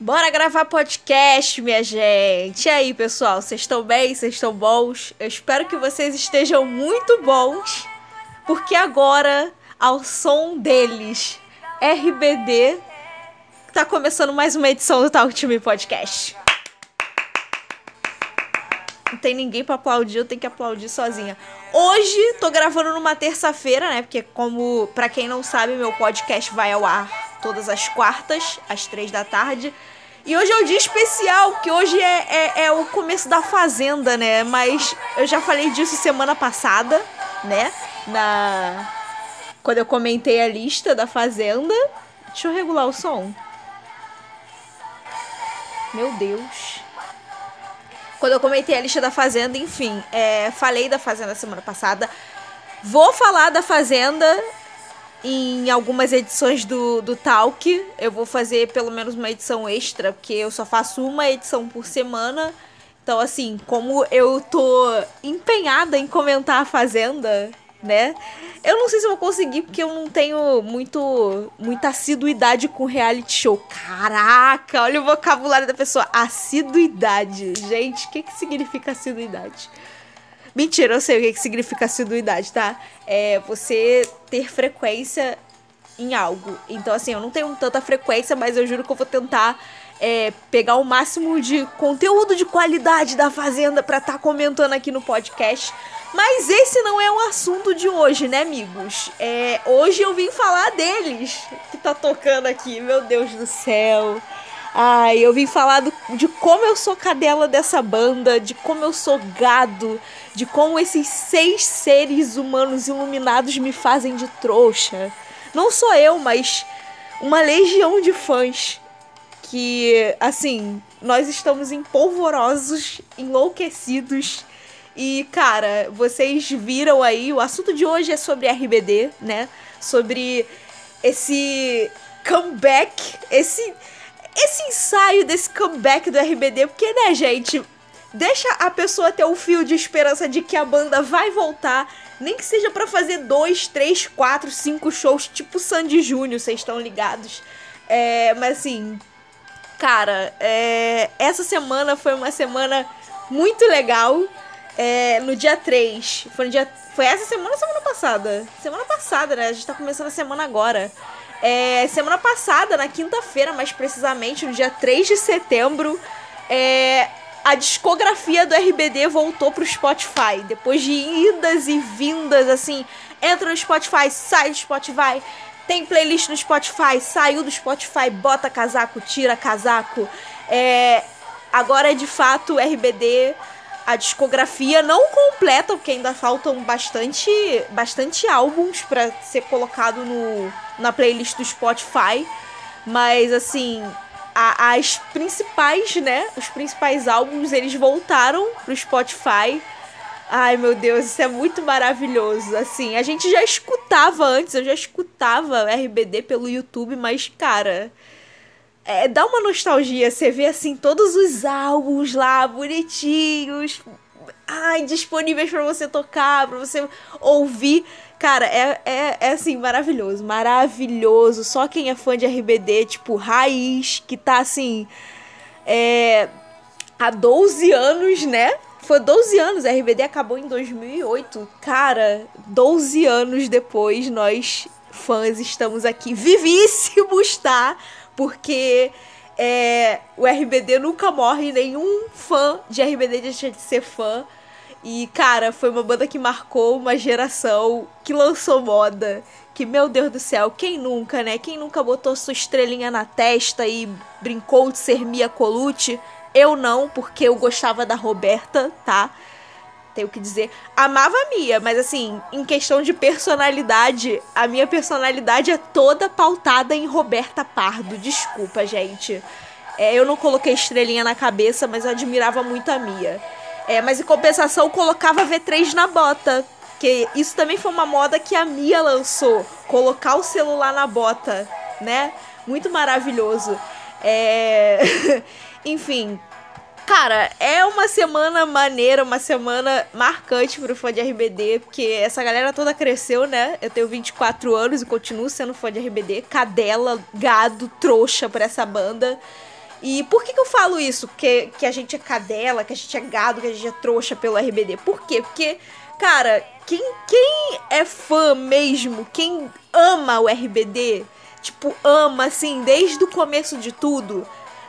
Bora gravar podcast, minha gente. E aí, pessoal, vocês estão bem? Vocês estão bons? Eu espero que vocês estejam muito bons, porque agora, ao som deles, RBD, tá começando mais uma edição do Talk to Me Podcast. Não tem ninguém para aplaudir, eu tenho que aplaudir sozinha. Hoje tô gravando numa terça-feira, né? Porque como para quem não sabe, meu podcast vai ao ar todas as quartas, às três da tarde. E hoje é um dia especial, que hoje é, é, é, o começo da Fazenda, né? Mas eu já falei disso semana passada, né? Na... Quando eu comentei a lista da Fazenda. Deixa eu regular o som. Meu Deus. Quando eu comentei a lista da Fazenda, enfim, é, falei da Fazenda semana passada. Vou falar da Fazenda em algumas edições do, do Talk. Eu vou fazer pelo menos uma edição extra, porque eu só faço uma edição por semana. Então, assim, como eu tô empenhada em comentar a Fazenda, né? Eu não sei se vou conseguir, porque eu não tenho muito muita assiduidade com reality show. Caraca, olha o vocabulário da pessoa. Assiduidade. Gente, o que, que significa assiduidade? Mentira, eu sei o que, que significa assiduidade, tá? É você ter frequência em algo. Então, assim, eu não tenho tanta frequência, mas eu juro que eu vou tentar é, pegar o máximo de conteúdo de qualidade da Fazenda para estar tá comentando aqui no podcast. Mas esse não é o assunto de hoje, né, amigos? É, hoje eu vim falar deles que tá tocando aqui, meu Deus do céu. Ai, eu vim falar do, de como eu sou cadela dessa banda, de como eu sou gado, de como esses seis seres humanos iluminados me fazem de trouxa. Não sou eu, mas uma legião de fãs que, assim, nós estamos empolvorosos, enlouquecidos. E, cara, vocês viram aí, o assunto de hoje é sobre RBD, né? Sobre esse comeback, esse esse ensaio desse comeback do RBD, porque, né, gente, deixa a pessoa ter um fio de esperança de que a banda vai voltar, nem que seja para fazer dois, três, quatro, cinco shows, tipo Sandy Júnior, vocês estão ligados. É, mas assim, cara, é, essa semana foi uma semana muito legal. É, no dia 3, foi no dia. Foi essa semana ou semana passada? Semana passada, né? A gente tá começando a semana agora. É, semana passada, na quinta-feira, mais precisamente, no dia 3 de setembro, é, a discografia do RBD voltou pro Spotify. Depois de idas e vindas, assim, entra no Spotify, sai do Spotify, tem playlist no Spotify, saiu do Spotify, bota casaco, tira casaco. É, agora é de fato o RBD a discografia não completa, porque ainda faltam bastante, bastante álbuns para ser colocado no, na playlist do Spotify. Mas assim, a, as principais, né? Os principais álbuns, eles voltaram pro Spotify. Ai, meu Deus, isso é muito maravilhoso. Assim, a gente já escutava antes, eu já escutava RBD pelo YouTube, mas, cara, é, dá uma nostalgia. Você vê assim todos os álbuns lá bonitinhos, ai, disponíveis para você tocar, para você ouvir. Cara, é, é, é assim, maravilhoso, maravilhoso. Só quem é fã de RBD, tipo, raiz, que tá assim, é, há 12 anos, né? Foi 12 anos, a RBD acabou em 2008. Cara, 12 anos depois, nós fãs estamos aqui vivíssimos, tá? Porque é, o RBD nunca morre, nenhum fã de RBD deixa de ser fã. E, cara, foi uma banda que marcou uma geração, que lançou moda. Que, meu Deus do céu, quem nunca, né? Quem nunca botou sua estrelinha na testa e brincou de ser Mia Colucci? Eu não, porque eu gostava da Roberta, tá? Tenho que dizer. Amava a Mia, mas assim, em questão de personalidade, a minha personalidade é toda pautada em Roberta Pardo. Desculpa, gente. É, eu não coloquei estrelinha na cabeça, mas eu admirava muito a Mia. É, mas em compensação, colocava V3 na bota. Que isso também foi uma moda que a Mia lançou. Colocar o celular na bota, né? Muito maravilhoso. É... Enfim, Cara, é uma semana maneira, uma semana marcante pro fã de RBD, porque essa galera toda cresceu, né? Eu tenho 24 anos e continuo sendo fã de RBD. Cadela, gado, trouxa pra essa banda. E por que, que eu falo isso? Que, que a gente é cadela, que a gente é gado, que a gente é trouxa pelo RBD? Por quê? Porque, cara, quem, quem é fã mesmo, quem ama o RBD, tipo, ama assim, desde o começo de tudo,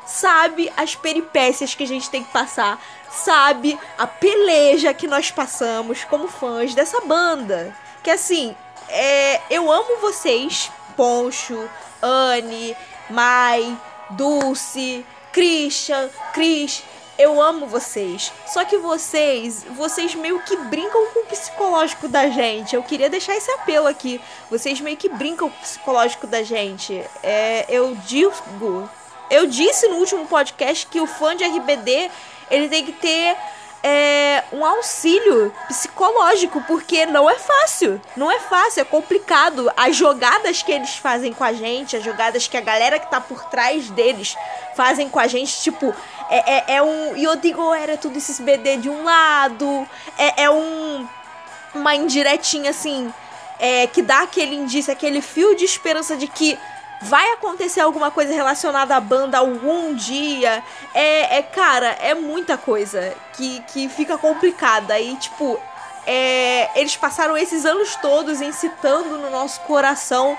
sabe as peripécias que a gente tem que passar, sabe a peleja que nós passamos como fãs dessa banda. Que assim, é, eu amo vocês, Poncho, Anne, Mai, Dulce, Christian, Cris. Eu amo vocês. Só que vocês, vocês meio que brincam com o psicológico da gente. Eu queria deixar esse apelo aqui. Vocês meio que brincam com o psicológico da gente. É, eu digo, eu disse no último podcast que o fã de RBD ele tem que ter é, um auxílio psicológico, porque não é fácil. Não é fácil, é complicado. As jogadas que eles fazem com a gente, as jogadas que a galera que tá por trás deles fazem com a gente, tipo, é, é, é um. E eu digo, era tudo esses BD de um lado, é, é um. Uma indiretinha assim, é, que dá aquele indício, aquele fio de esperança de que vai acontecer alguma coisa relacionada à banda algum dia. É, é cara, é muita coisa que, que fica complicada. E, tipo, é, eles passaram esses anos todos incitando no nosso coração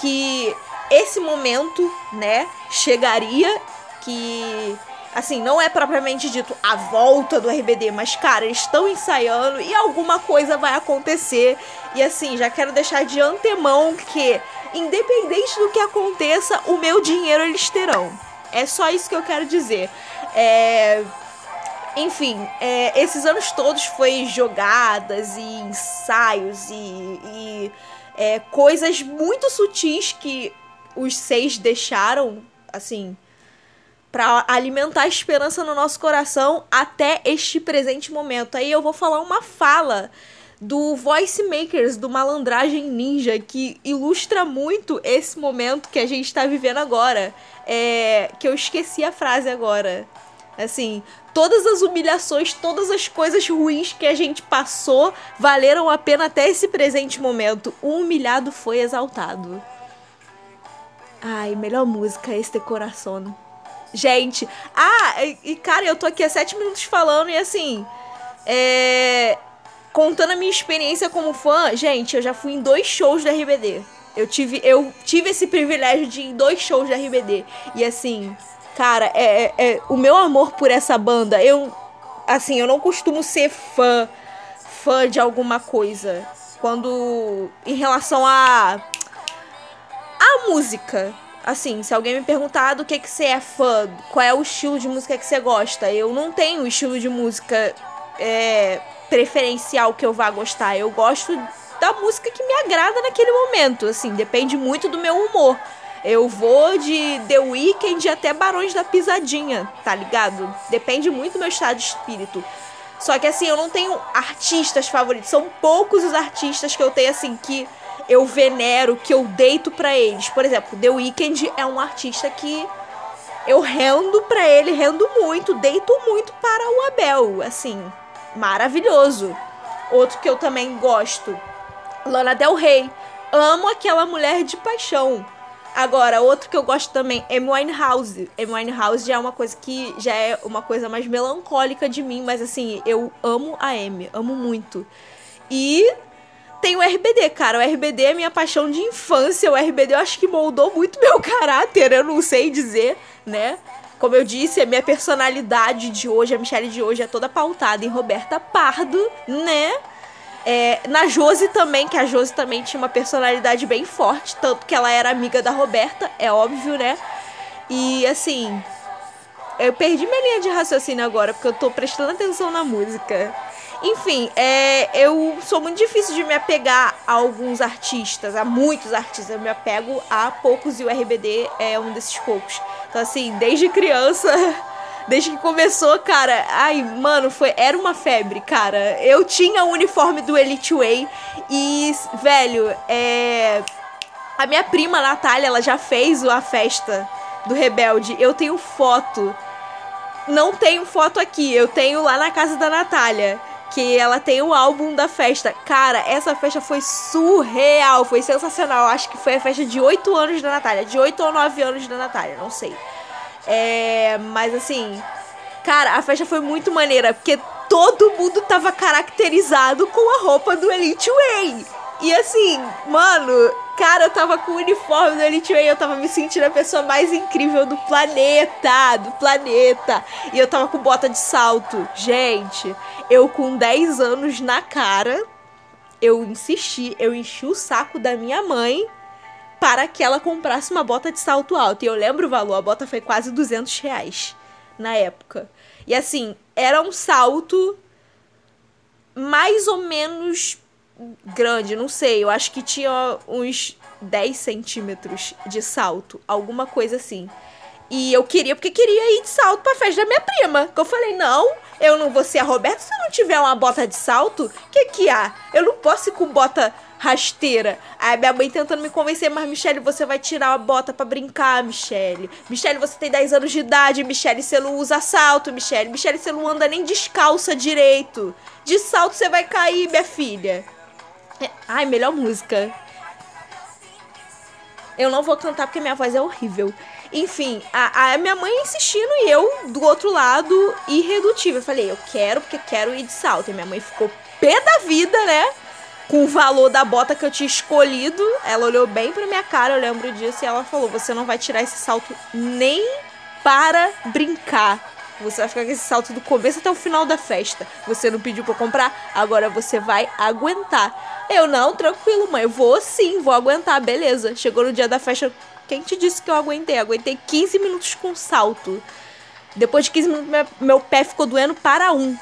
que esse momento, né, chegaria. Que assim, não é propriamente dito a volta do RBD, mas, cara, eles estão ensaiando e alguma coisa vai acontecer. E assim, já quero deixar de antemão que independente do que aconteça, o meu dinheiro eles terão. É só isso que eu quero dizer. É... Enfim, é, esses anos todos foi jogadas e ensaios e, e é, coisas muito sutis que os seis deixaram, assim, para alimentar a esperança no nosso coração até este presente momento. Aí eu vou falar uma fala do Voice Makers, do Malandragem Ninja, que ilustra muito esse momento que a gente está vivendo agora. É, que eu esqueci a frase agora. Assim, todas as humilhações, todas as coisas ruins que a gente passou valeram a pena até esse presente momento. O humilhado foi exaltado. Ai, melhor música, este coração. Gente, ah, e cara, eu tô aqui há sete minutos falando e assim. É contando a minha experiência como fã, gente, eu já fui em dois shows da RBD. Eu tive, eu tive esse privilégio de ir em dois shows da RBD. E assim, cara, é, é, é, o meu amor por essa banda, eu. Assim, eu não costumo ser fã, fã de alguma coisa. Quando. Em relação a. A música. Assim, se alguém me perguntar do que, que você é fã, qual é o estilo de música que você gosta, eu não tenho estilo de música é, preferencial que eu vá gostar. Eu gosto da música que me agrada naquele momento, assim, depende muito do meu humor. Eu vou de The Weeknd até Barões da Pisadinha, tá ligado? Depende muito do meu estado de espírito. Só que assim, eu não tenho artistas favoritos. São poucos os artistas que eu tenho assim que eu venero, que eu deito para eles. Por exemplo, The Weeknd é um artista que eu rendo para ele, rendo muito, deito muito para o Abel, assim maravilhoso. Outro que eu também gosto, Lana Del Rey. Amo aquela mulher de paixão. Agora, outro que eu gosto também, Amy Winehouse. Amy Winehouse já é uma coisa que já é uma coisa mais melancólica de mim, mas assim, eu amo a Amy, amo muito. E tem o RBD, cara. O RBD é minha paixão de infância. O RBD eu acho que moldou muito meu caráter, eu não sei dizer, né? Como eu disse, a minha personalidade de hoje, a Michelle de hoje, é toda pautada em Roberta Pardo, né? É, na Josi também, que a Josi também tinha uma personalidade bem forte, tanto que ela era amiga da Roberta, é óbvio, né? E assim, eu perdi minha linha de raciocínio agora, porque eu tô prestando atenção na música. Enfim, é, eu sou muito difícil de me apegar a alguns artistas, a muitos artistas. Eu me apego a poucos e o RBD é um desses poucos. Então, assim, desde criança, desde que começou, cara, ai, mano, foi, era uma febre, cara. Eu tinha o uniforme do Elite Way e, velho, é. A minha prima Natália, ela já fez a festa do Rebelde. Eu tenho foto. Não tenho foto aqui, eu tenho lá na casa da Natália que ela tem o álbum da festa. Cara, essa festa foi surreal, foi sensacional. Acho que foi a festa de 8 anos da Natália, de 8 ou 9 anos da Natália, não sei. É, mas assim, cara, a festa foi muito maneira, porque todo mundo tava caracterizado com a roupa do Elite Way. E assim, mano, cara, eu tava com o uniforme do Elite Way, eu tava me sentindo a pessoa mais incrível do planeta, do planeta. E eu tava com bota de salto. Gente, eu com 10 anos na cara, eu insisti, eu enchi o saco da minha mãe para que ela comprasse uma bota de salto alto. E eu lembro o valor, a bota foi quase 200 reais na época. E assim, era um salto mais ou menos grande, não sei. Eu acho que tinha uns 10 centímetros de salto, alguma coisa assim. E eu queria, porque queria ir de salto pra festa da minha prima. Que eu falei, não, eu não vou ser a Roberta se eu não tiver uma bota de salto. Que que há? Eu não posso ir com bota rasteira. Aí minha mãe tentando me convencer, mas Michelle, você vai tirar a bota para brincar, Michelle. Michelle, você tem 10 anos de idade, Michelle, você não usa salto, Michelle. Michelle, você não anda nem descalça direito. De salto você vai cair, minha filha. É, ai, melhor música. Eu não vou cantar porque minha voz é horrível. Enfim, a, a, minha mãe insistindo e eu do outro lado irredutível. Eu falei, eu quero porque quero ir de salto. E minha mãe ficou pé da vida, né? Com o valor da bota que eu tinha escolhido. Ela olhou bem pra minha cara, eu lembro disso, e ela falou: Você não vai tirar esse salto nem para brincar. Você vai ficar com esse salto do começo até o final da festa. Você não pediu pra comprar, agora você vai aguentar. Eu, não, tranquilo, mãe. Vou sim, vou aguentar, beleza. Chegou no dia da festa. Quem te disse que eu aguentei? Aguentei 15 minutos com salto. Depois de 15 minutos, meu pé ficou doendo para um.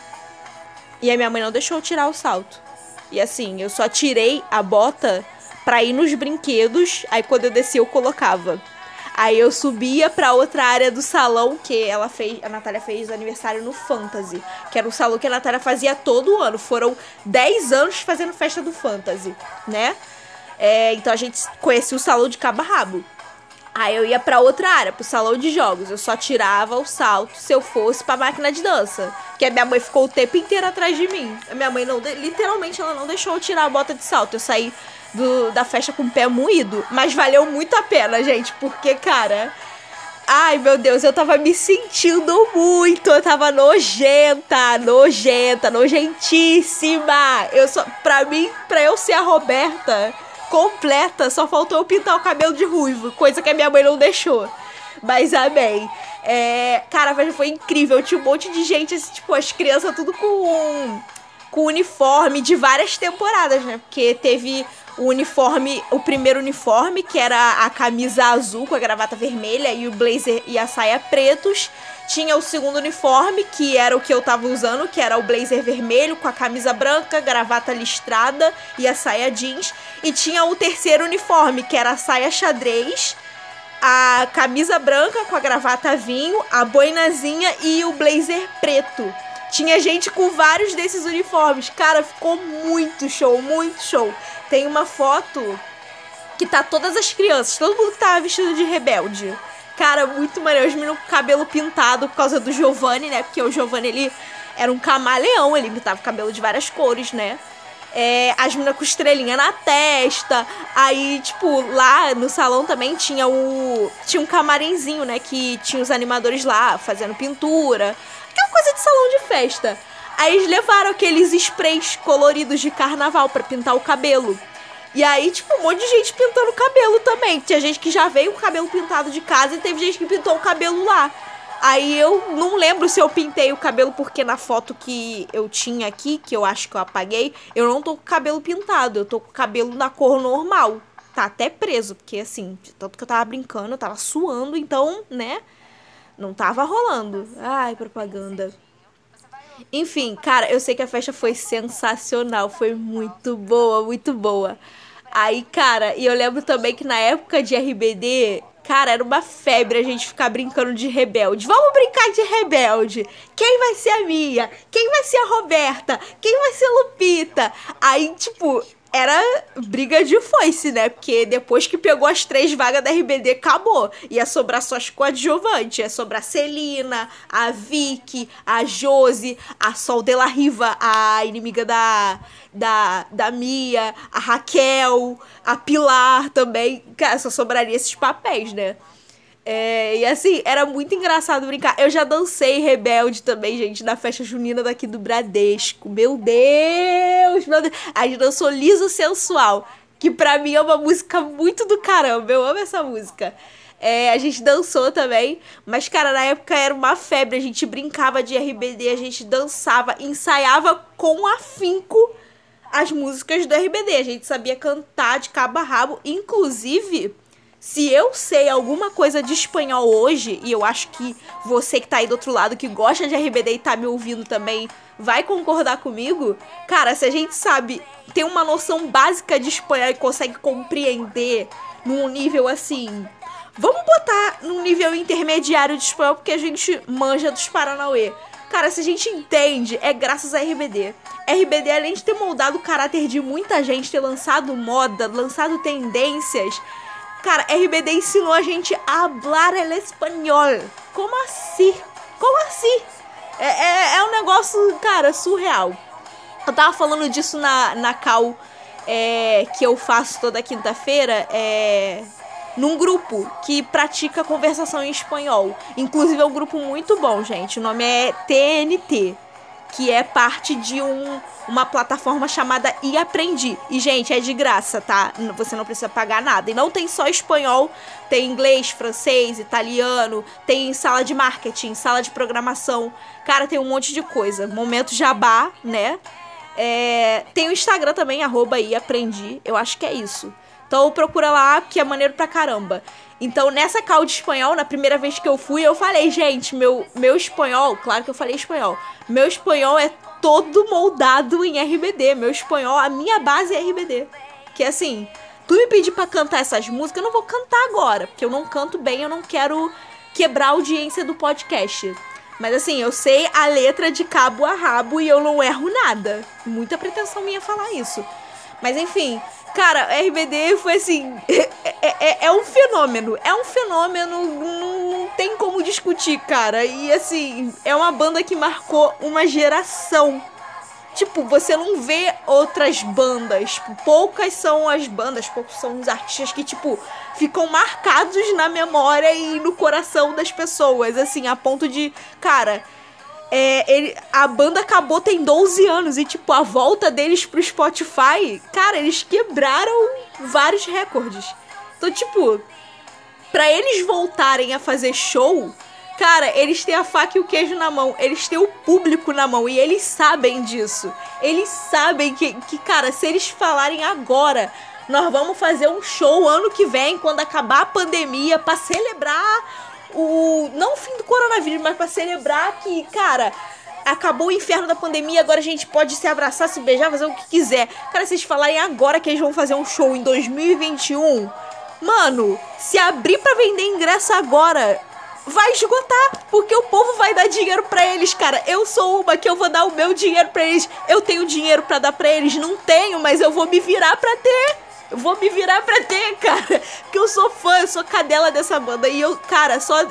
E a minha mãe não deixou eu tirar o salto. E assim, eu só tirei a bota pra ir nos brinquedos. Aí quando eu desci, eu colocava. Aí eu subia pra outra área do salão que ela fez, a Natália fez aniversário no Fantasy, que era o salão que a Natália fazia todo ano. Foram 10 anos fazendo festa do Fantasy, né? É, então a gente conhecia o salão de cabo a rabo. Aí eu ia para outra área, pro salão de jogos. Eu só tirava o salto se eu fosse pra máquina de dança. Que a minha mãe ficou o tempo inteiro atrás de mim. A minha mãe não, literalmente, ela não deixou eu tirar a bota de salto. Eu saí do, da festa com o pé moído. Mas valeu muito a pena, gente, porque, cara. Ai, meu Deus, eu tava me sentindo muito. Eu tava nojenta, nojenta, nojentíssima. Eu só. Pra mim, pra eu ser a Roberta completa, só faltou eu pintar o cabelo de ruivo, coisa que a minha mãe não deixou. Mas amém. É, cara, foi incrível. Tinha um monte de gente, assim, tipo, as crianças tudo com, com uniforme de várias temporadas, né? Porque teve o uniforme, o primeiro uniforme, que era a camisa azul com a gravata vermelha e o blazer e a saia pretos. Tinha o segundo uniforme, que era o que eu tava usando, que era o blazer vermelho com a camisa branca, gravata listrada e a saia jeans. E tinha o terceiro uniforme, que era a saia xadrez, a camisa branca com a gravata vinho, a boinazinha e o blazer preto. Tinha gente com vários desses uniformes. Cara, ficou muito show, muito show. Tem uma foto que tá todas as crianças, todo mundo que tava vestido de rebelde. Cara, muito maneiro. Os meninos com cabelo pintado por causa do Giovanni, né? Porque o Giovanni, ele era um camaleão, ele imitava cabelo de várias cores, né? É, as meninas com estrelinha na testa. Aí, tipo, lá no salão também tinha o. Tinha um camarimzinho, né? Que tinha os animadores lá fazendo pintura. Aquela coisa de salão de festa. Aí eles levaram aqueles sprays coloridos de carnaval para pintar o cabelo. E aí, tipo, um monte de gente pintando o cabelo também. Tinha gente que já veio com o cabelo pintado de casa e teve gente que pintou o cabelo lá. Aí eu não lembro se eu pintei o cabelo, porque na foto que eu tinha aqui, que eu acho que eu apaguei, eu não tô com o cabelo pintado, eu tô com o cabelo na cor normal. Tá até preso, porque assim, tanto que eu tava brincando, eu tava suando, então, né? Não tava rolando. Ai, propaganda. Enfim, cara, eu sei que a festa foi sensacional, foi muito boa, muito boa. Aí, cara, e eu lembro também que na época de RBD, cara, era uma febre a gente ficar brincando de rebelde. Vamos brincar de rebelde. Quem vai ser a Mia? Quem vai ser a Roberta? Quem vai ser a Lupita? Aí, tipo, era briga de foice, né? Porque depois que pegou as três vagas da RBD, acabou. Ia sobrar só as coadjuvantes. Ia sobrar a Celina, a Vicky, a Josi, a Sol de la Riva, a inimiga da, da, da Mia, a Raquel, a Pilar também. Cara, só sobraria esses papéis, né? É, e assim, era muito engraçado brincar. Eu já dancei rebelde também, gente, na festa junina daqui do Bradesco. Meu Deus, meu Deus. A gente dançou liso sensual, que pra mim é uma música muito do caramba. Eu amo essa música. É, a gente dançou também, mas, cara, na época era uma febre. A gente brincava de RBD, a gente dançava, ensaiava com afinco as músicas do RBD. A gente sabia cantar de cabo a rabo. Inclusive, se eu sei alguma coisa de espanhol hoje, e eu acho que você que tá aí do outro lado, que gosta de RBD e tá me ouvindo também, vai concordar comigo. Cara, se a gente sabe, tem uma noção básica de espanhol e consegue compreender num nível assim Vamos botar num nível intermediário de espanhol, porque a gente manja dos Paranauê. Cara, se a gente entende, é graças a RBD. RBD, além de ter moldado o caráter de muita gente, ter lançado moda, lançado tendências, cara, RBD ensinou a gente a hablar el espanhol. Como assim? Como assim? É, é, é um negócio, cara, surreal. Eu tava falando disso na, na cal é, que eu faço toda quinta-feira. É, num grupo que pratica conversação em espanhol. Inclusive é um grupo muito bom, gente. O nome é TNT, que é parte de um, uma plataforma chamada E Aprendi. E, gente, é de graça, tá? Você não precisa pagar nada. E não tem só espanhol, tem inglês, francês, italiano, tem sala de marketing, sala de programação. Cara, tem um monte de coisa. Momento jabá, né? É, tem o Instagram também, arroba e aprendi. Eu acho que é isso. Então procura lá, que é maneiro pra caramba. Então, nessa cal de espanhol, na primeira vez que eu fui, eu falei, gente, meu, meu espanhol, claro que eu falei espanhol, meu espanhol é todo moldado em RBD. Meu espanhol, a minha base é RBD. Que assim, tu me pedir pra cantar essas músicas, eu não vou cantar agora, porque eu não canto bem, eu não quero quebrar a audiência do podcast. Mas assim, eu sei a letra de cabo a rabo e eu não erro nada. Muita pretensão minha falar isso. Mas enfim, Cara, RBD foi assim. É, é, é, um fenômeno. É um fenômeno. Não, não tem como discutir, cara. E assim, é uma banda que marcou uma geração. Tipo, você não vê outras bandas. Tipo, poucas são as bandas, poucos são os artistas que, tipo, ficam marcados na memória e no coração das pessoas. Assim, a ponto de. Cara é, ele, a banda acabou tem 12 anos e, tipo, a volta deles pro Spotify, cara, eles quebraram vários recordes. Então, tipo, pra eles voltarem a fazer show, cara, eles têm a faca e o queijo na mão, eles têm o público na mão e eles sabem disso. Eles sabem que, que cara, se eles falarem agora, nós vamos fazer um show ano que vem, quando acabar a pandemia, para celebrar o não o fim do coronavírus, mas para celebrar que, cara, acabou o inferno da pandemia, agora a gente pode se abraçar, se beijar, fazer o que quiser. Cara, eles falarem agora que eles vão fazer um show em 2021, mano, se abrir para vender ingresso agora, vai esgotar, porque o povo vai dar dinheiro para eles, cara. Eu sou uma que eu vou dar o meu dinheiro para eles. Eu tenho dinheiro para dar para eles, não tenho, mas eu vou me virar para ter. Vou me virar pra ter, cara. Porque eu sou fã, eu sou cadela dessa banda. E eu, cara, só.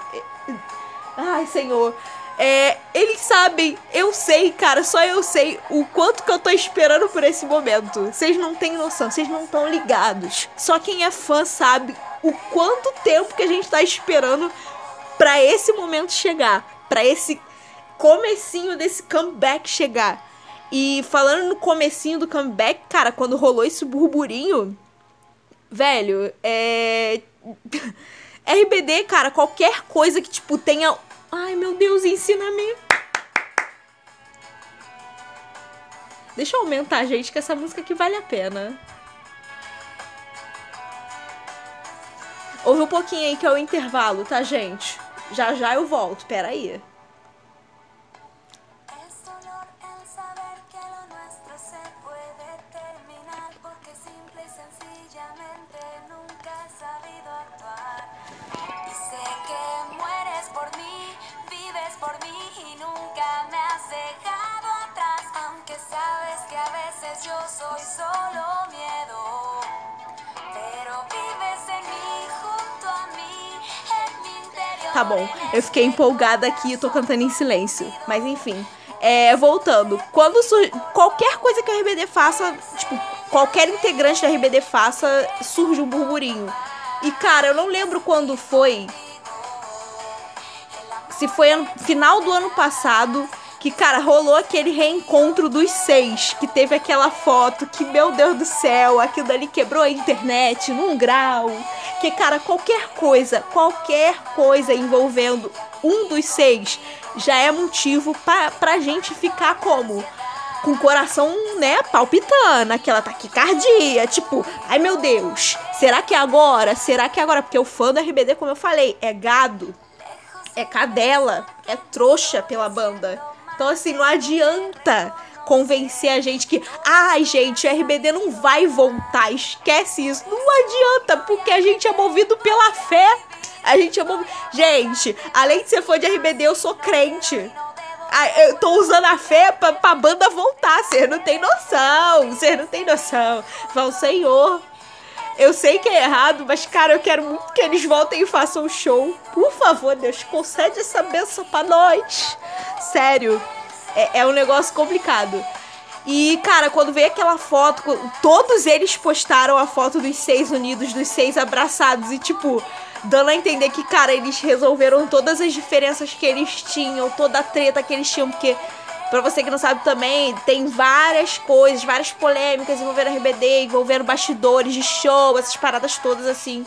Ai, senhor. É, eles sabem, eu sei, cara, só eu sei o quanto que eu tô esperando por esse momento. Vocês não têm noção, vocês não estão ligados. Só quem é fã sabe o quanto tempo que a gente tá esperando para esse momento chegar, para esse comecinho desse comeback chegar. E falando no comecinho do comeback, cara, quando rolou esse burburinho, Velho, é. RBD, cara, qualquer coisa que, tipo, tenha. Ai, meu Deus, ensina-me. Deixa eu aumentar, gente, que essa música aqui vale a pena. Ouve um pouquinho aí que é o intervalo, tá, gente? Já já eu volto, peraí. aí. Fiquei empolgada aqui, tô cantando em silêncio. Mas enfim, é, voltando. Quando surge. Qualquer coisa que a RBD faça, tipo, qualquer integrante da RBD faça, surge um burburinho. E cara, eu não lembro quando foi se foi no final do ano passado que, cara, rolou aquele reencontro dos seis, que teve aquela foto que, meu Deus do céu, aquilo dali quebrou a internet num grau. Que, cara, qualquer coisa, qualquer coisa envolvendo um dos seis já é motivo pra, pra gente ficar como? Com o coração, né, palpitando, aquela taquicardia, tipo, ai meu Deus, será que é agora? Será que é agora? Porque o fã do RBD, como eu falei, é gado, é cadela, é trouxa pela banda. Então, assim, não adianta convencer a gente que, ai, gente, o RBD não vai voltar, esquece isso. Não adianta, porque a gente é movido pela fé. A gente é movido. Gente, além de ser fã de RBD, eu sou crente. Eu tô usando a fé pra, pra banda voltar. Você não tem noção. Você não tem noção. Fala, Senhor, eu sei que é errado, mas, cara, eu quero muito que eles voltem e façam um show. Por favor, Deus, concede essa benção pra nós. Sério. É, é um negócio complicado. E, cara, quando veio aquela foto, todos eles postaram a foto dos seis unidos, dos seis abraçados. E, tipo, dando a entender que, cara, eles resolveram todas as diferenças que eles tinham, toda a treta que eles tinham, porque Pra você que não sabe também, tem várias coisas, várias polêmicas envolvendo RBD, envolvendo bastidores de show, essas paradas todas assim.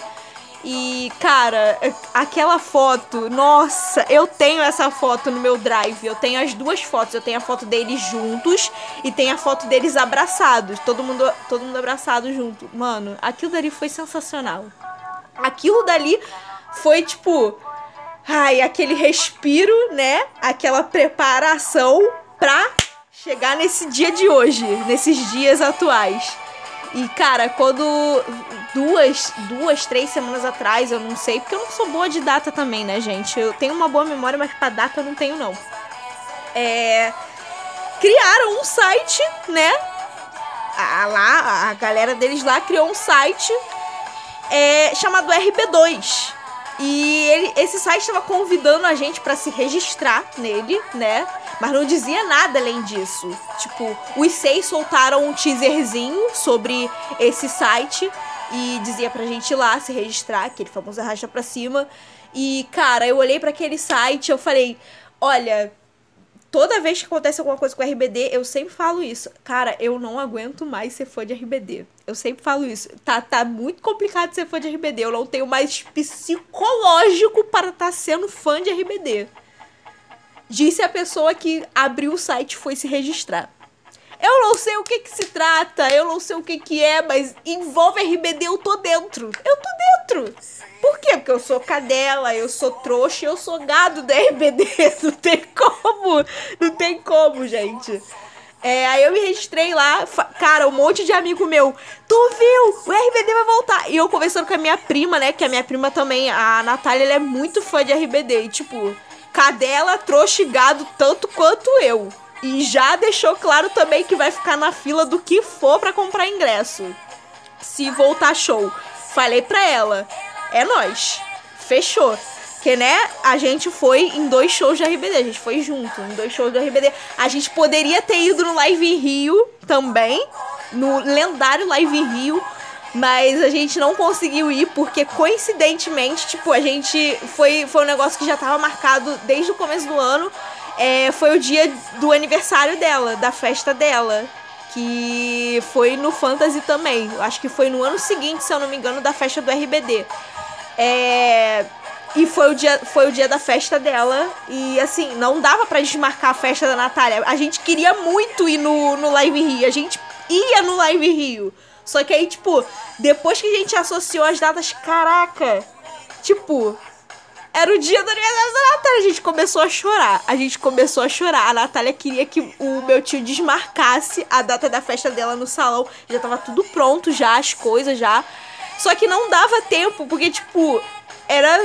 E, cara, aquela foto, nossa, eu tenho essa foto no meu drive. Eu tenho as duas fotos. Eu tenho a foto deles juntos e tem a foto deles abraçados. Todo mundo, todo mundo abraçado junto. Mano, aquilo dali foi sensacional. Aquilo dali foi tipo. Ai, aquele respiro, né? Aquela preparação pra chegar nesse dia de hoje, nesses dias atuais. E, cara, quando duas, duas, três semanas atrás, eu não sei, porque eu não sou boa de data também, né, gente? Eu tenho uma boa memória, mas pra data eu não tenho, não. É. Criaram um site, né? A, lá, a galera deles lá criou um site é, chamado RB2. E ele, esse site estava convidando a gente para se registrar nele, né? Mas não dizia nada além disso. Tipo, os seis soltaram um teaserzinho sobre esse site e dizia pra gente ir lá se registrar, aquele famoso arrasta pra cima. E, cara, eu olhei para aquele site, eu falei, olha, toda vez que acontece alguma coisa com RBD, eu sempre falo isso. Cara, eu não aguento mais ser fã de RBD. Eu sempre falo isso. Tá, tá muito complicado ser fã de RBD. Eu não tenho mais psicológico para estar tá sendo fã de RBD. Disse a pessoa que abriu o site foi se registrar. Eu não sei o que que se trata, eu não sei o que que é, mas envolve RBD, eu tô dentro. Eu tô dentro. Por quê? Porque eu sou cadela, eu sou trouxa, eu sou gado da RBD. Não tem como. Não tem como, gente. É, aí eu me registrei lá, cara, um monte de amigo meu. Tu viu? O RBD vai voltar. E eu conversando com a minha prima, né? Que a minha prima também, a Natália, ela é muito fã de RBD. E, tipo, cadela, trouxa e gado tanto quanto eu. E já deixou claro também que vai ficar na fila do que for para comprar ingresso. Se voltar show. Falei pra ela, é nós. Fechou. Que, né, a gente foi em dois shows de RBD. A gente foi junto em dois shows do RBD. A gente poderia ter ido no Live Rio também. No lendário Live Rio mas a gente não conseguiu ir porque, coincidentemente, tipo, a gente. Foi, foi um negócio que já tava marcado desde o começo do ano. É, foi o dia do aniversário dela, da festa dela. Que foi no Fantasy também. Acho que foi no ano seguinte, se eu não me engano, da festa do RBD. É. E foi o, dia, foi o dia da festa dela. E assim, não dava pra desmarcar a festa da Natália. A gente queria muito ir no, no Live Rio. A gente ia no Live Rio. Só que aí, tipo, depois que a gente associou as datas, caraca, tipo, era o dia do aniversário da Natália. A gente começou a chorar. A gente começou a chorar. A Natália queria que o meu tio desmarcasse a data da festa dela no salão. Já tava tudo pronto, já, as coisas já. Só que não dava tempo, porque, tipo, era.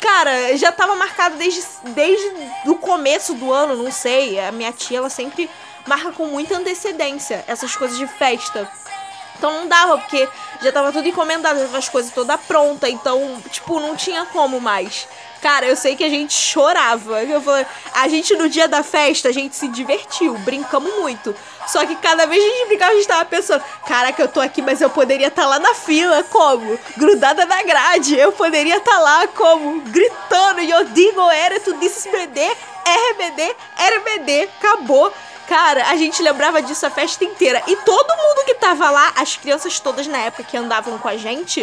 Cara, já tava marcado desde, desde o começo do ano, não sei. A minha tia, ela sempre marca com muita antecedência essas coisas de festa. Então não dava, porque já tava tudo encomendado, as coisas toda pronta. Então, tipo, não tinha como mais. Cara, eu sei que a gente chorava. Eu falei, a gente no dia da festa, a gente se divertiu, brincamos muito. Só que cada vez que a gente brincava, a gente tava pensando: caraca, eu tô aqui, mas eu poderia estar tá lá na fila, como? Grudada na grade. Eu poderia estar tá lá, como? Gritando, eu digo, era tu disse BD, RBD, RBD, acabou. Cara, a gente lembrava disso a festa inteira. E todo mundo que tava lá, as crianças todas na época que andavam com a gente,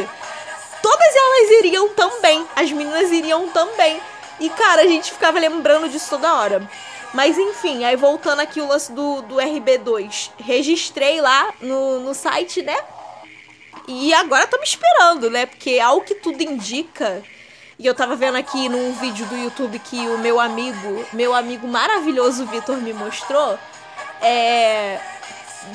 todas elas iriam também. As meninas iriam também. E, cara, a gente ficava lembrando disso toda hora. Mas enfim, aí voltando aqui o lance do, do RB2. Registrei lá no, no site, né? E agora tô me esperando, né? Porque ao que tudo indica. E eu tava vendo aqui num vídeo do YouTube que o meu amigo, meu amigo maravilhoso Vitor me mostrou. É.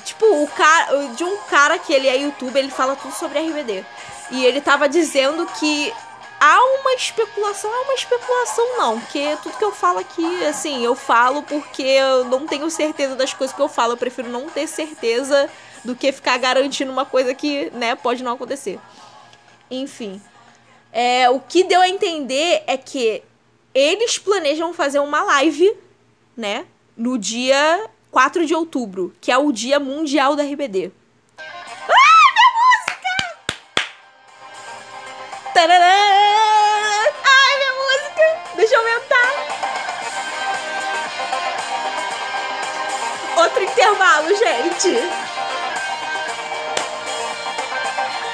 Tipo, o cara. De um cara que ele é YouTube, ele fala tudo sobre RBD. E ele tava dizendo que há uma especulação, há uma especulação não, porque tudo que eu falo aqui, assim, eu falo porque eu não tenho certeza das coisas que eu falo, eu prefiro não ter certeza do que ficar garantindo uma coisa que, né, pode não acontecer. Enfim, é, o que deu a entender é que eles planejam fazer uma live, né, no dia 4 de outubro, que é o Dia Mundial da RBD. Ah, minha música! Tarará! Ai, minha música! Deixa eu aumentar. Outro intervalo, gente.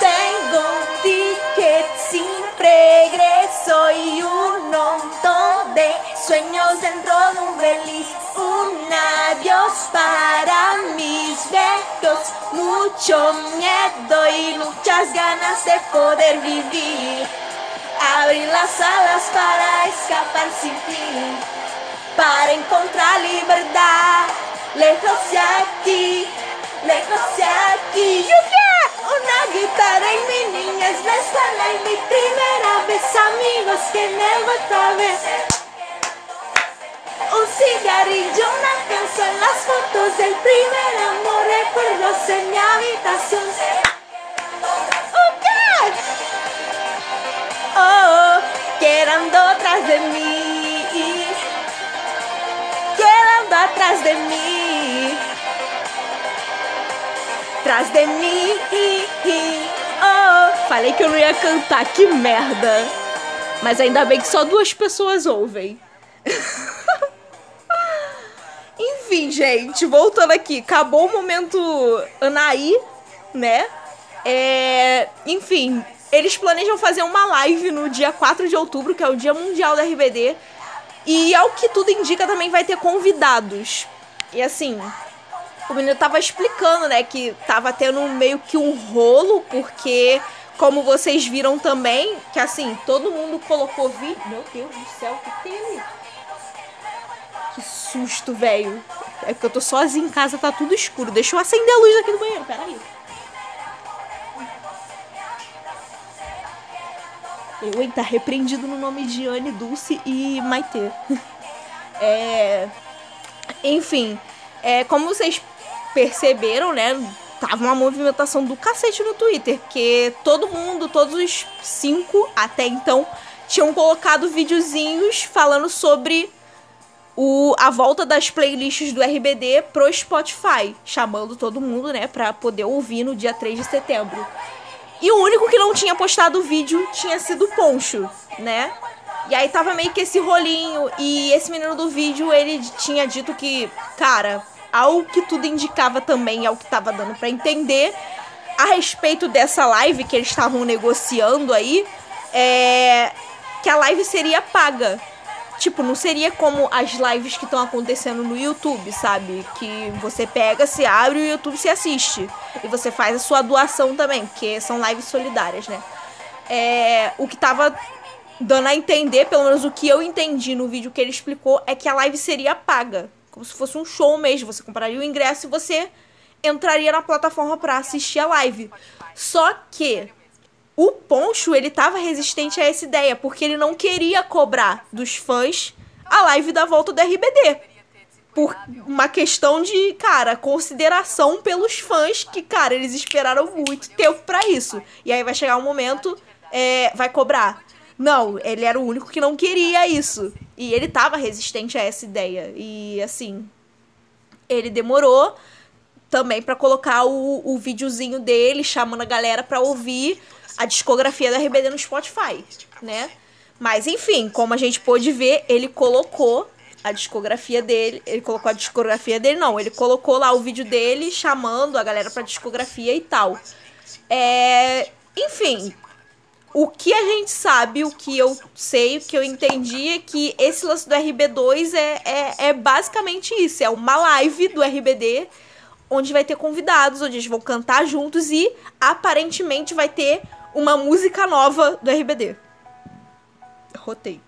Tengo un ticket sin regreso y un montón de sueños dentro de un feliz un adiós para mis besos, mucho miedo y muchas ganas de poder vivir. Abrir las alas para escapar sin fin, para encontrar libertad, lejos de aquí, lejos de aquí. Una guitarra y mi niña es la y mi primera vez, amigos que me he vuelto a ver un cigarrillo, una canción, las fotos del primer amor, recuerdos en mi habitación. Oh, God. oh, quedando atrás de mí, quedando atrás de mí, atrás de mí. Oh, falei que eu não ia cantar, que merda. Mas ainda bem que só duas pessoas ouvem. Gente, voltando aqui. Acabou o momento Anaí, né? É, enfim, eles planejam fazer uma live no dia 4 de outubro, que é o Dia Mundial da RBD. E ao que tudo indica, também vai ter convidados. E assim, o menino tava explicando, né, que tava tendo meio que um rolo, porque, como vocês viram também, que assim, todo mundo colocou vídeo. Meu Deus do céu, o que tem ali? Que susto, velho. É porque eu tô sozinha em casa, tá tudo escuro. Deixa eu acender a luz aqui do banheiro, peraí. Eu, tá repreendido no nome de Anne, Dulce e Maitê. É... Enfim, é, como vocês perceberam, né? Tava uma movimentação do cacete no Twitter, porque todo mundo, todos os cinco até então, tinham colocado videozinhos falando sobre o, a volta das playlists do RBD pro Spotify, chamando todo mundo, né, pra poder ouvir no dia 3 de setembro. E o único que não tinha postado o vídeo tinha sido o Poncho, né? E aí tava meio que esse rolinho, e esse menino do vídeo, ele tinha dito que, cara, ao que tudo indicava também, ao que tava dando para entender, a respeito dessa live que eles estavam negociando aí, é que a live seria paga Tipo, não seria como as lives que estão acontecendo no YouTube, sabe? Que você pega, se abre o YouTube se assiste. E você faz a sua doação também, porque são lives solidárias, né? É, o que tava dando a entender, pelo menos o que eu entendi no vídeo que ele explicou, é que a live seria paga. Como se fosse um show mesmo. Você compraria o ingresso e você entraria na plataforma para assistir a live. Só que o Poncho, ele tava resistente a essa ideia, porque ele não queria cobrar dos fãs a live da volta do RBD. Por uma questão de, cara, consideração pelos fãs, que, cara, eles esperaram muito tempo para isso. E aí vai chegar um momento, é, vai cobrar. Não, ele era o único que não queria isso. E ele tava resistente a essa ideia. E assim, ele demorou também para colocar o, o videozinho dele chamando a galera para ouvir a discografia da RBD no Spotify, né? Mas enfim, como a gente pôde ver, ele colocou a discografia dele. Ele colocou a discografia dele, não. Ele colocou lá o vídeo dele chamando a galera pra discografia e tal. É, enfim, o que a gente sabe, o que eu sei, o que eu entendi é que esse lance do RB2 é, é, é basicamente isso: é uma live do RBD onde vai ter convidados, onde eles vão cantar juntos e aparentemente vai ter uma música nova do RBD. Rotei.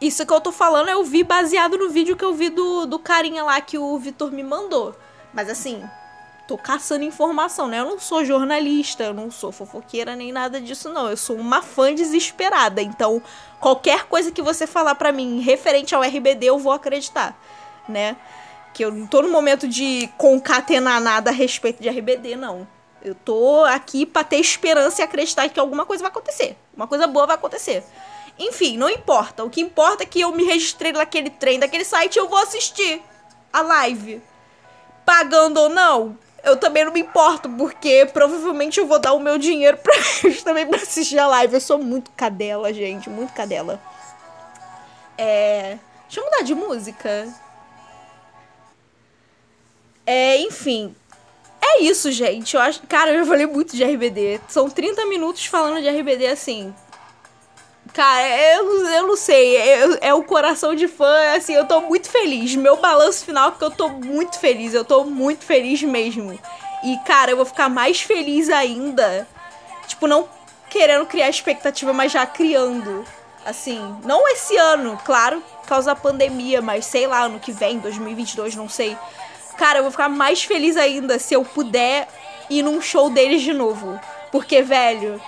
Isso que eu tô falando eu vi baseado no vídeo que eu vi do, do carinha lá que o Vitor me mandou. Mas assim, tô caçando informação, né? Eu não sou jornalista, eu não sou fofoqueira nem nada disso, não. Eu sou uma fã desesperada. Então, qualquer coisa que você falar para mim referente ao RBD, eu vou acreditar, né? Que eu não tô no momento de concatenar nada a respeito de RBD, não. Eu tô aqui pra ter esperança e acreditar que alguma coisa vai acontecer. Uma coisa boa vai acontecer. Enfim, não importa. O que importa é que eu me registrei naquele trem, daquele site, eu vou assistir a live. Pagando ou não, eu também não me importo, porque provavelmente eu vou dar o meu dinheiro pra eles também pra assistir a live. Eu sou muito cadela, gente, muito cadela. É. Deixa eu mudar de música. É, enfim. É isso, gente. Eu acho. Cara, eu já falei muito de RBD. São 30 minutos falando de RBD assim. Cara, eu, eu não sei. É, o coração de fã, assim, eu tô muito feliz. Meu balanço final é que eu tô muito feliz. Eu tô muito feliz mesmo. E, cara, eu vou ficar mais feliz ainda. Tipo, não querendo criar expectativa, mas já criando. Assim, não esse ano, claro, por causa da pandemia, mas sei lá, ano que vem, 2022, não sei. Cara, eu vou ficar mais feliz ainda se eu puder ir num show deles de novo. Porque, velho,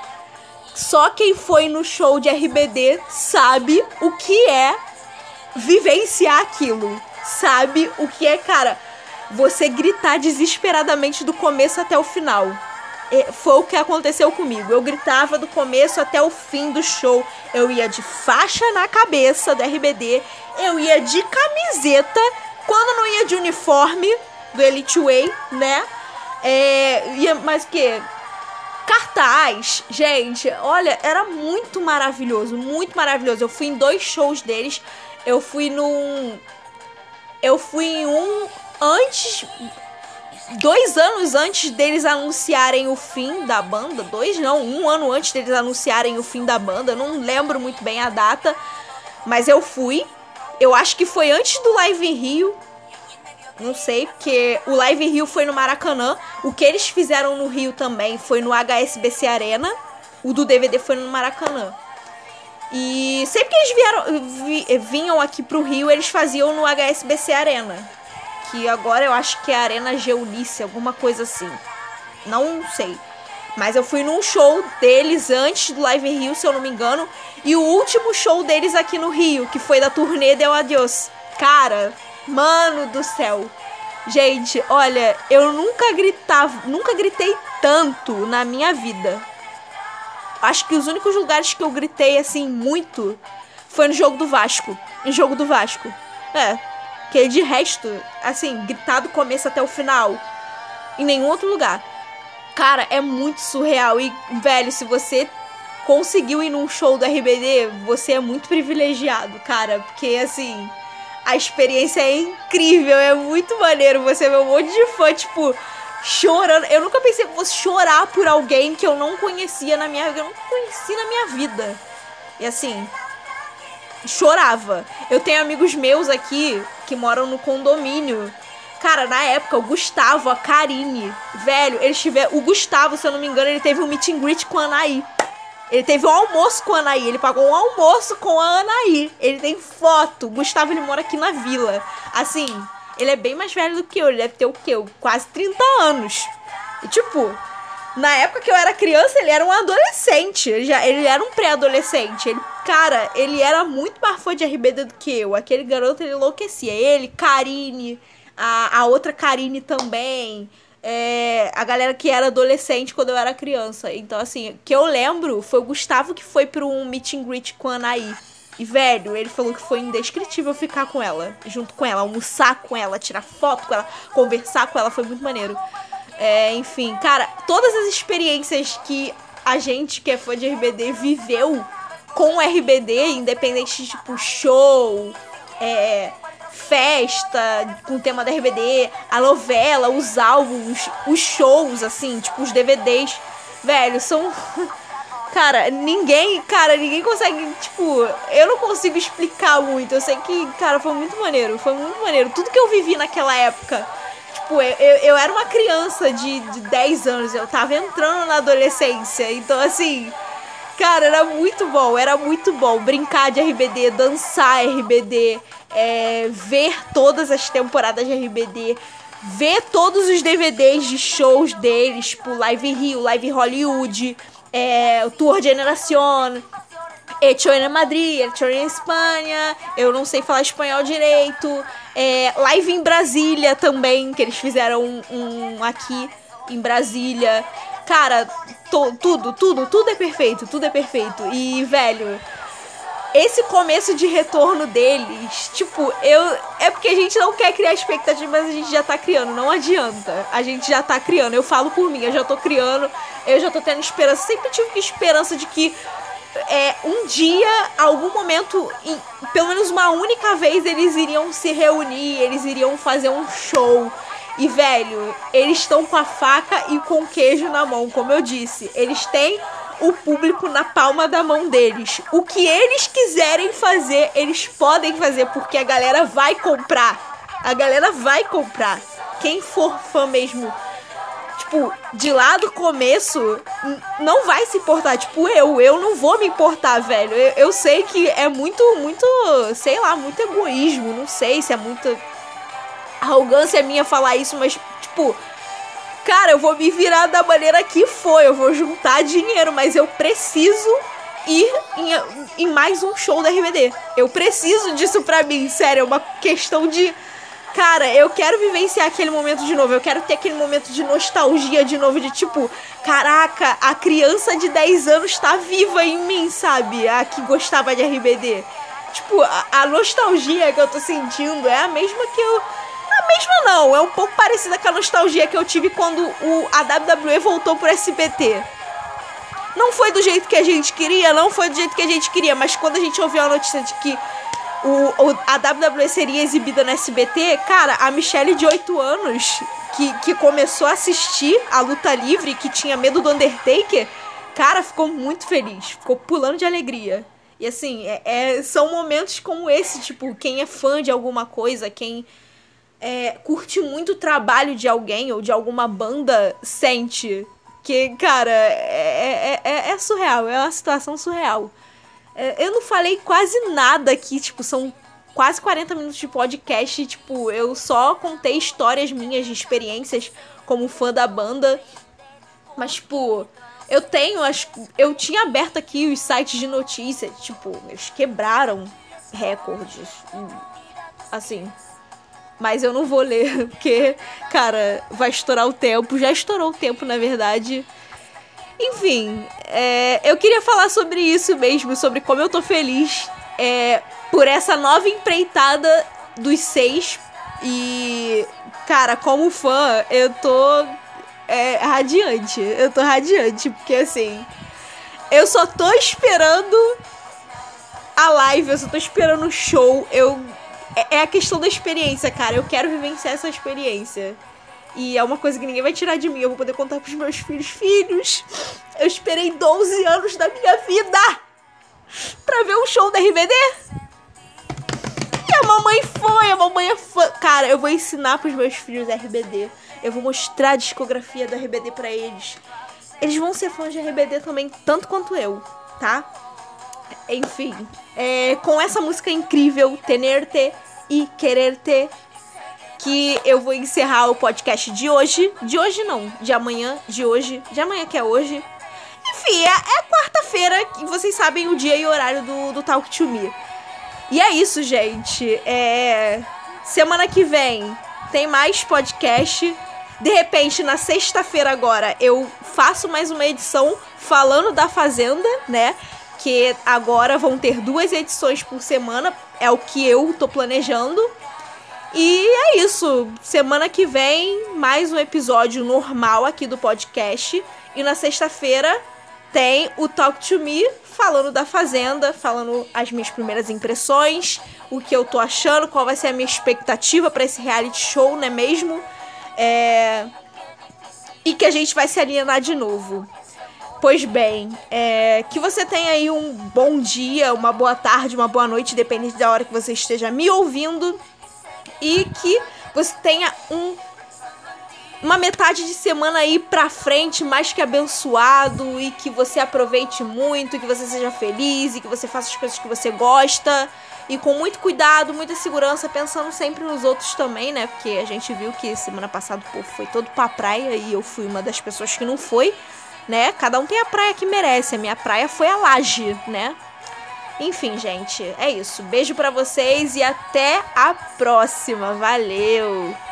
só quem foi no show de RBD sabe o que é vivenciar aquilo. Sabe o que é, cara, você gritar desesperadamente do começo até o final. Foi o que aconteceu comigo. Eu gritava do começo até o fim do show. Eu ia de faixa na cabeça do RBD. Eu ia de camiseta. Quando não ia de uniforme do Elite Way, né? É, ia mais que cartaz, gente, olha, era muito maravilhoso, muito maravilhoso. Eu fui em dois shows deles. Eu fui num. Eu fui em um antes. Dois anos antes deles anunciarem o fim da banda. Dois, não, um ano antes deles anunciarem o fim da banda. Eu não lembro muito bem a data. Mas eu fui. Eu acho que foi antes do Live em Rio. Não sei, porque o Live Rio foi no Maracanã. O que eles fizeram no Rio também foi no HSBC Arena. O do DVD foi no Maracanã. E sempre que eles vieram, vi, vinham aqui pro Rio, eles faziam no HSBC Arena. Que agora eu acho que é Arena Geunice, alguma coisa assim. Não sei. Mas eu fui num show deles antes do Live Rio, se eu não me engano. E o último show deles aqui no Rio, que foi da turnê Del Adios. Cara, Mano do céu. Gente, olha, eu nunca gritava, nunca gritei tanto na minha vida. Acho que os únicos lugares que eu gritei assim muito foi no jogo do Vasco. No jogo do Vasco. É. Que de resto, assim, gritar do começo até o final. Em nenhum outro lugar. Cara, é muito surreal. E, velho, se você conseguiu ir num show do RBD, você é muito privilegiado, cara. Porque, assim a experiência é incrível, é muito maneiro você ver um monte de fã, tipo, chorando. Eu nunca pensei que fosse chorar por alguém que eu não conhecia na minha vida. Eu não conheci na minha vida. E assim, chorava. Eu tenho amigos meus aqui que moram no condomínio. Cara, na época, o Gustavo, a Karine, velho, eles tiveram. O Gustavo, se eu não me engano, ele teve um meet and greet com a Anaí. Ele teve um almoço com a Anaí. Ele pagou um almoço com a Anaí. Ele tem foto. Gustavo, ele mora aqui na vila. Assim, ele é bem mais velho do que eu. Ele deve ter o quê? Quase 30 anos. E, tipo, na época que eu era criança, ele era um adolescente. Ele, já, ele era um pré-adolescente. Ele, cara, ele era muito mais fã de RBD do que eu. Aquele garoto, ele enlouquecia. Ele, Karine, a, a outra Karine também. é, a galera que era adolescente quando eu era criança. Então, assim, o que eu lembro foi o Gustavo que foi para um meet and greet com a Anaí. E, velho, ele falou que foi indescritível ficar com ela, junto com ela, almoçar com ela, tirar foto com ela, conversar com ela, foi muito maneiro. É, enfim, cara, todas as experiências que a gente que é fã de RBD viveu com o RBD, independente de tipo show, é, festa com o tema da RBD, a novela, os álbuns, os shows, assim, tipo, os DVDs. Velho, são. Cara, ninguém, cara, ninguém consegue, tipo, eu não consigo explicar muito. Eu sei que, cara, foi muito maneiro, foi muito maneiro. Tudo que eu vivi naquela época, tipo, eu, eu, era uma criança de, de 10 anos, eu tava entrando na adolescência, então assim, cara, era muito bom, era muito bom brincar de RBD, dançar RBD, é, ver todas as temporadas de RBD, ver todos os DVDs de shows deles, tipo Live Rio, Live Hollywood, é, Tour Generación, Hecho em Madrid, Hecho em Espanha, eu não sei falar espanhol direito, é, Live em Brasília também, que eles fizeram um, um aqui em Brasília. Cara, to, tudo, tudo, tudo é perfeito, tudo é perfeito. E, velho, esse começo de retorno deles, tipo, eu. É porque a gente não quer criar expectativa, mas a gente já tá criando. Não adianta. A gente já tá criando. Eu falo por mim, eu já tô criando, eu já tô tendo esperança. Sempre tive esperança de que é, um dia, algum momento, em, pelo menos uma única vez, eles iriam se reunir, eles iriam fazer um show. E, velho, eles estão com a faca e com o queijo na mão, como eu disse. Eles têm o público na palma da mão deles. O que eles quiserem fazer, eles podem fazer, porque a galera vai comprar. A galera vai comprar. Quem for fã mesmo, tipo, de lá do começo, não vai se importar. Tipo, eu, eu não vou me importar, velho. Eu, eu sei que é muito, muito, sei lá, muito egoísmo. Não sei se é muita arrogância minha falar isso, mas, tipo, cara, eu vou me virar da maneira que for, eu vou juntar dinheiro, mas eu preciso ir em, em, mais um show da RBD. Eu preciso disso pra mim, sério, é uma questão de. Cara, eu quero vivenciar aquele momento de novo. Eu quero ter aquele momento de nostalgia de novo, de tipo, caraca, a criança de 10 anos tá viva em mim, sabe? A que gostava de RBD. Tipo, a, a nostalgia que eu tô sentindo é a mesma que eu mesma não, é um pouco parecida com a nostalgia que eu tive quando o, a WWE voltou pro SBT. Não foi do jeito que a gente queria, não foi do jeito que a gente queria, mas quando a gente ouviu a notícia de que o, o, a WWE seria exibida no SBT, cara, a Michelle de 8 anos, que, que começou a assistir a luta livre, que tinha medo do Undertaker, cara, ficou muito feliz, ficou pulando de alegria. E assim, é, é, são momentos como esse, tipo, quem é fã de alguma coisa, quem é, curte muito o trabalho de alguém ou de alguma banda, sente. Que, cara, é, é, é, é surreal, é uma situação surreal. É, eu não falei quase nada aqui, tipo, são quase 40 minutos de podcast e, tipo, eu só contei histórias minhas de experiências como fã da banda. Mas, tipo, eu tenho as. Eu tinha aberto aqui os sites de notícias, tipo, eles quebraram recordes. Assim, mas eu não vou ler, porque, cara, vai estourar o tempo. Já estourou o tempo, na verdade. Enfim, é, eu queria falar sobre isso mesmo, sobre como eu tô feliz é, por essa nova empreitada dos seis. E, cara, como fã, eu tô é, radiante. Eu tô radiante, porque assim. Eu só tô esperando a live, eu só tô esperando o show. Eu é, é a questão da experiência, cara. Eu quero vivenciar essa experiência. E é uma coisa que ninguém vai tirar de mim. Eu vou poder contar pros meus filhos. Filhos, eu esperei 12 anos da minha vida pra ver um show da RBD. E a mamãe foi, a mamãe é fã. Cara, eu vou ensinar pros meus filhos RBD. Eu vou mostrar a discografia da RBD pra eles. Eles vão ser fãs de RBD também, tanto quanto eu, tá? Enfim, é, com essa música incrível, Tenerte e Quererte, que eu vou encerrar o podcast de hoje. De hoje não, de amanhã, de hoje, de amanhã que é hoje. Enfim, é, é quarta-feira e vocês sabem o dia e horário do, do Talk to Me. E é isso, gente. É... Semana que vem tem mais podcast. De repente, na sexta-feira agora, eu faço mais uma edição falando da Fazenda, né? Que agora vão ter duas edições por semana, é o que eu tô planejando. E é isso. Semana que vem, mais um episódio normal aqui do podcast. E na sexta-feira tem o Talk to Me falando da Fazenda, falando as minhas primeiras impressões, o que eu tô achando, qual vai ser a minha expectativa para esse reality show, não é mesmo? É... E que a gente vai se alienar de novo. Pois bem, é... que você tenha aí um bom dia, uma boa tarde, uma boa noite, dependendo da hora que você esteja me ouvindo. E que você tenha um uma metade de semana aí pra frente mais que abençoado e que você aproveite muito, que você seja feliz e que você faça as coisas que você gosta. E com muito cuidado, muita segurança, pensando sempre nos outros também, né? Porque a gente viu que semana passada o povo foi todo pra praia e eu fui uma das pessoas que não foi, né? Cada um tem a praia que merece. A minha praia foi a laje, né? Enfim, gente, é isso. Beijo para vocês e até a próxima. Valeu!